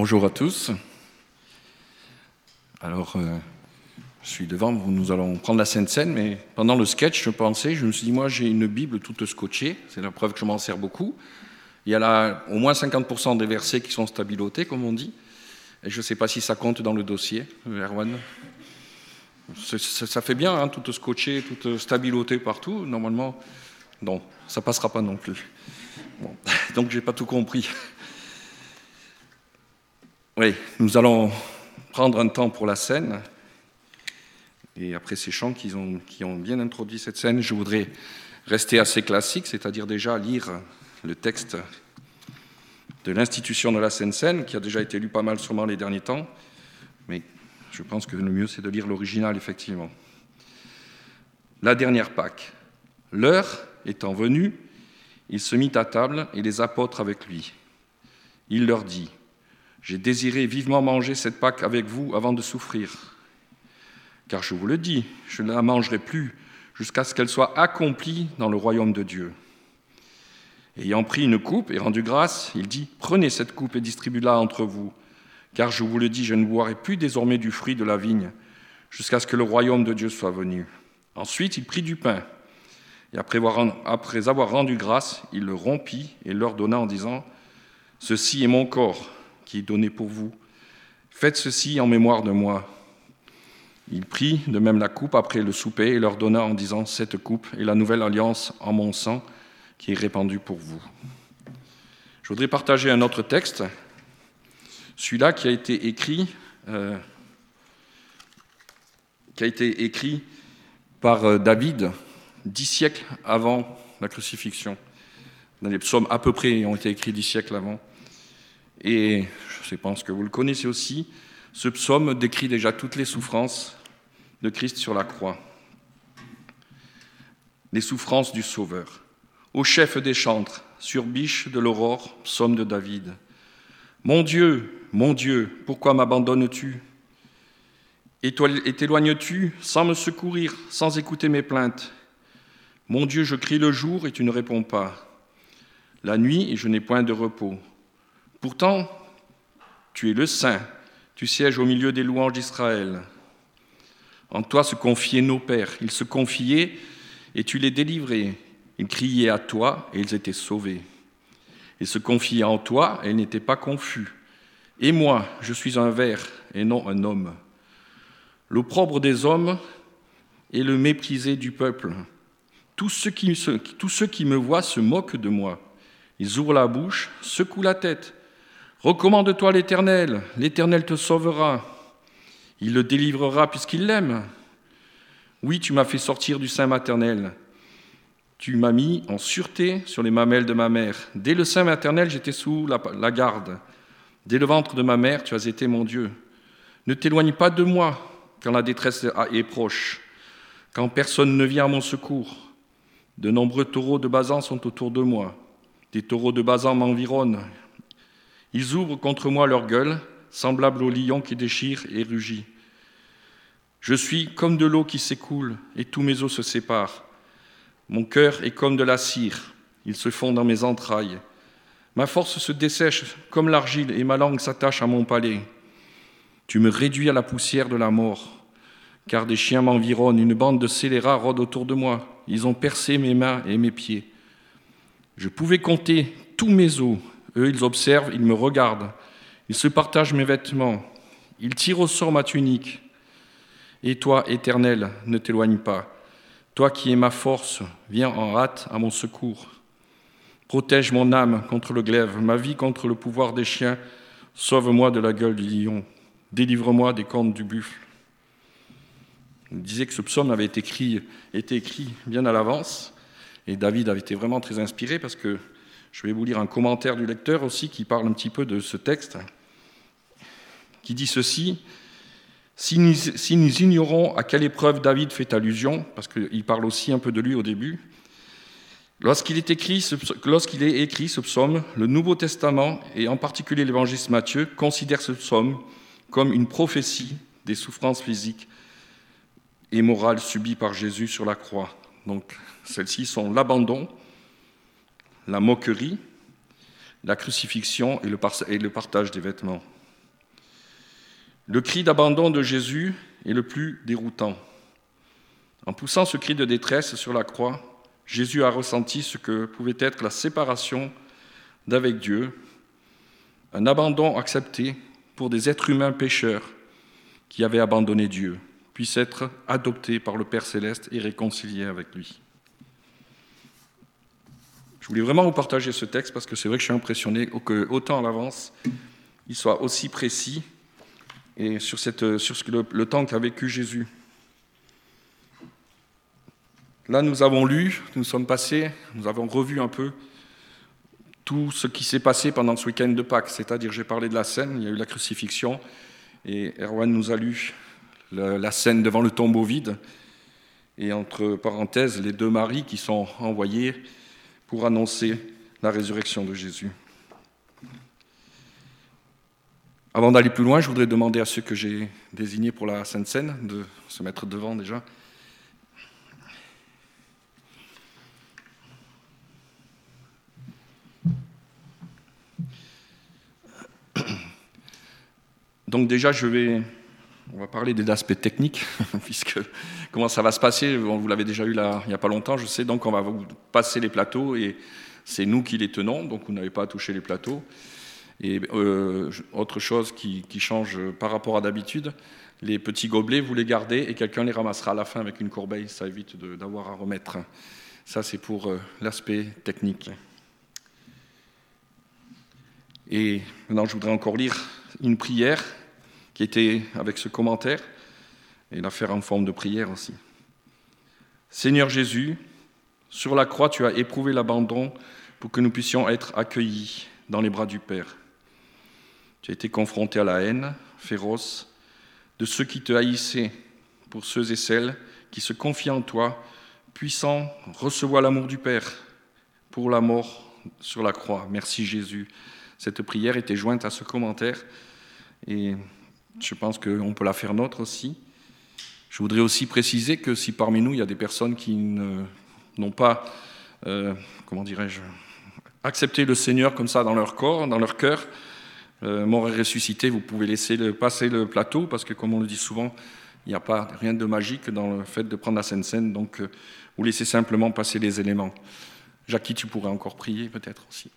Bonjour à tous. Alors, euh, je suis devant nous allons prendre la Sainte Seine, mais pendant le sketch, je pensais, je me suis dit, moi j'ai une Bible toute scotchée, c'est la preuve que je m'en sers beaucoup. Il y a là au moins 50% des versets qui sont stabilotés, comme on dit. Et je ne sais pas si ça compte dans le dossier, Erwan. Ça fait bien, hein, tout scotché, tout stabiloté partout. Normalement, non, ça passera pas non plus. Bon. Donc, j'ai pas tout compris. Oui, nous allons prendre un temps pour la scène. Et après ces chants qui ont, bien introduit cette scène, je voudrais rester assez classique, c'est-à-dire déjà lire le texte de l'institution de la Seine-Seine, qui a déjà été lu pas mal sûrement les derniers temps, mais je pense que le mieux c'est de lire l'original, effectivement. La dernière Pâque. L'heure étant venue, il se mit à table et les apôtres avec lui. Il leur dit, j'ai désiré vivement manger cette Pâque avec vous avant de souffrir. Car je vous le dis, je ne la mangerai plus jusqu'à ce qu'elle soit accomplie dans le royaume de Dieu. Ayant pris une coupe et rendu grâce, il dit, Prenez cette coupe et distribuez-la entre vous, car je vous le dis, je ne boirai plus désormais du fruit de la vigne, jusqu'à ce que le royaume de Dieu soit venu. Ensuite, il prit du pain, et après avoir rendu grâce, il le rompit et leur donna en disant, Ceci est mon corps qui est donné pour vous. Faites ceci en mémoire de moi. Il prit de même la coupe après le souper et leur donna en disant, Cette coupe est la nouvelle alliance en mon sang qui est répandue pour vous. Je voudrais partager un autre texte, celui-là qui a été écrit, euh, écrit par euh, David dix siècles avant la crucifixion. Les psaumes à peu près ont été écrits dix siècles avant. Et je pense que vous le connaissez aussi. Ce psaume décrit déjà toutes les souffrances de Christ sur la croix. Les souffrances du Sauveur. Au chef des chantres, sur biche de l'aurore, psaume de David. Mon Dieu, mon Dieu, pourquoi m'abandonnes-tu? Et t'éloignes-tu sans me secourir, sans écouter mes plaintes? Mon Dieu, je crie le jour et tu ne réponds pas. La nuit et je n'ai point de repos. Pourtant, tu es le Saint, tu sièges au milieu des louanges d'Israël. En toi se confiaient nos pères, ils se confiaient et tu les délivrais. Ils criaient à toi et ils étaient sauvés. Ils se confiaient en toi et ils n'étaient pas confus. Et moi, je suis un ver et non un homme. L'opprobre des hommes et le méprisé du peuple. Tous ceux, qui, tous ceux qui me voient se moquent de moi. Ils ouvrent la bouche, secouent la tête. Recommande-toi l'Éternel, l'Éternel te sauvera. Il le délivrera puisqu'il l'aime. Oui, tu m'as fait sortir du sein maternel. Tu m'as mis en sûreté sur les mamelles de ma mère. Dès le sein maternel, j'étais sous la, garde. Dès le ventre de ma mère, tu as été mon Dieu. Ne t'éloigne pas de moi quand la détresse est proche, quand personne ne vient à mon secours. De nombreux taureaux de Bazan sont autour de moi. Des taureaux de Bazan m'environnent. Ils ouvrent contre moi leur gueule, semblables au lion qui déchire et rugit. Je suis comme de l'eau qui s'écoule, et tous mes os se séparent. Mon cœur est comme de la cire, il se fond dans mes entrailles. Ma force se dessèche comme l'argile, et ma langue s'attache à mon palais. Tu me réduis à la poussière de la mort, car des chiens m'environnent, une bande de scélérats rôde autour de moi. Ils ont percé mes mains et mes pieds. Je pouvais compter tous mes os, eux, ils observent, ils me regardent. Ils se partagent mes vêtements. Ils tirent au sort ma tunique. Et toi, Éternel, ne t'éloigne pas. Toi qui es ma force, viens en hâte à mon secours. Protège mon âme contre le glaive, ma vie contre le pouvoir des chiens. Sauve-moi de la gueule du lion. Délivre-moi des cornes du buffle. Il disait que ce psaume avait été écrit, été écrit bien à l'avance. Et David avait été vraiment très inspiré parce que je vais vous lire un commentaire du lecteur aussi qui parle un petit peu de ce texte, qui dit ceci. Si nous, ignorons à quelle épreuve David fait allusion, parce qu'il parle aussi un peu de lui au début, lorsqu'il est, écrit lorsqu'il est écrit ce psaume, le Nouveau Testament, et en particulier l'évangéliste Matthieu, considère ce psaume comme une prophétie des souffrances physiques et morales subies par Jésus sur la croix. Donc celles-ci sont l'abandon, la moquerie, la crucifixion et le, partage des vêtements. Le cri d'abandon de Jésus est le plus déroutant. En poussant ce cri de détresse sur la croix, Jésus a ressenti ce que pouvait être la séparation d'avec Dieu, un abandon accepté pour des êtres humains pécheurs qui avaient abandonné Dieu, puissent être adoptés par le Père céleste et réconciliés avec lui. Je voulais vraiment vous partager ce texte parce que c'est vrai que je suis impressionné que autant à l'avance, il soit aussi précis et sur, cette, sur ce le temps qu'a vécu Jésus. Là, nous avons lu, nous sommes passés, nous avons revu un peu tout ce qui s'est passé pendant ce week-end de Pâques. C'est-à-dire, j'ai parlé de la scène, il y a eu la crucifixion, et Erwan nous a lu la scène devant le tombeau vide, et entre parenthèses, les deux maris qui sont envoyés pour annoncer la résurrection de Jésus. Avant d'aller plus loin, je voudrais demander à ceux que j'ai désignés pour la Sainte Seine de se mettre devant déjà. Donc déjà, je vais, on va parler des aspects techniques, puisque comment ça va se passer, vous l'avez déjà eu là, il n'y a pas longtemps, je sais, donc on va vous passer les plateaux et c'est nous qui les tenons, donc vous n'avez pas à toucher les plateaux. Et euh, autre chose qui, change par rapport à d'habitude, les petits gobelets, vous les gardez et quelqu'un les ramassera à la fin avec une corbeille, ça évite d'avoir à remettre. Ça, c'est pour euh, l'aspect technique. Et maintenant, je voudrais encore lire une prière qui était avec ce commentaire et la faire en forme de prière aussi. Seigneur Jésus, sur la croix, tu as éprouvé l'abandon pour que nous puissions être accueillis dans les bras du Père. Tu as été confronté à la haine féroce de ceux qui te haïssaient, pour ceux et celles qui se confient en toi, puissant recevoir l'amour du Père pour la mort sur la croix. Merci Jésus. Cette prière était jointe à ce commentaire et je pense qu'on peut la faire nôtre aussi. Je voudrais aussi préciser que si parmi nous il y a des personnes qui n'ont pas, euh, comment dirais-je, accepté le Seigneur comme ça dans leur corps, dans leur cœur, euh, mort et ressuscité, vous pouvez laisser passer le plateau parce que, comme on le dit souvent, il n'y a pas rien de magique dans le fait de prendre la scène, donc euh, vous laissez simplement passer les éléments. Jackie, tu pourrais encore prier peut-être aussi.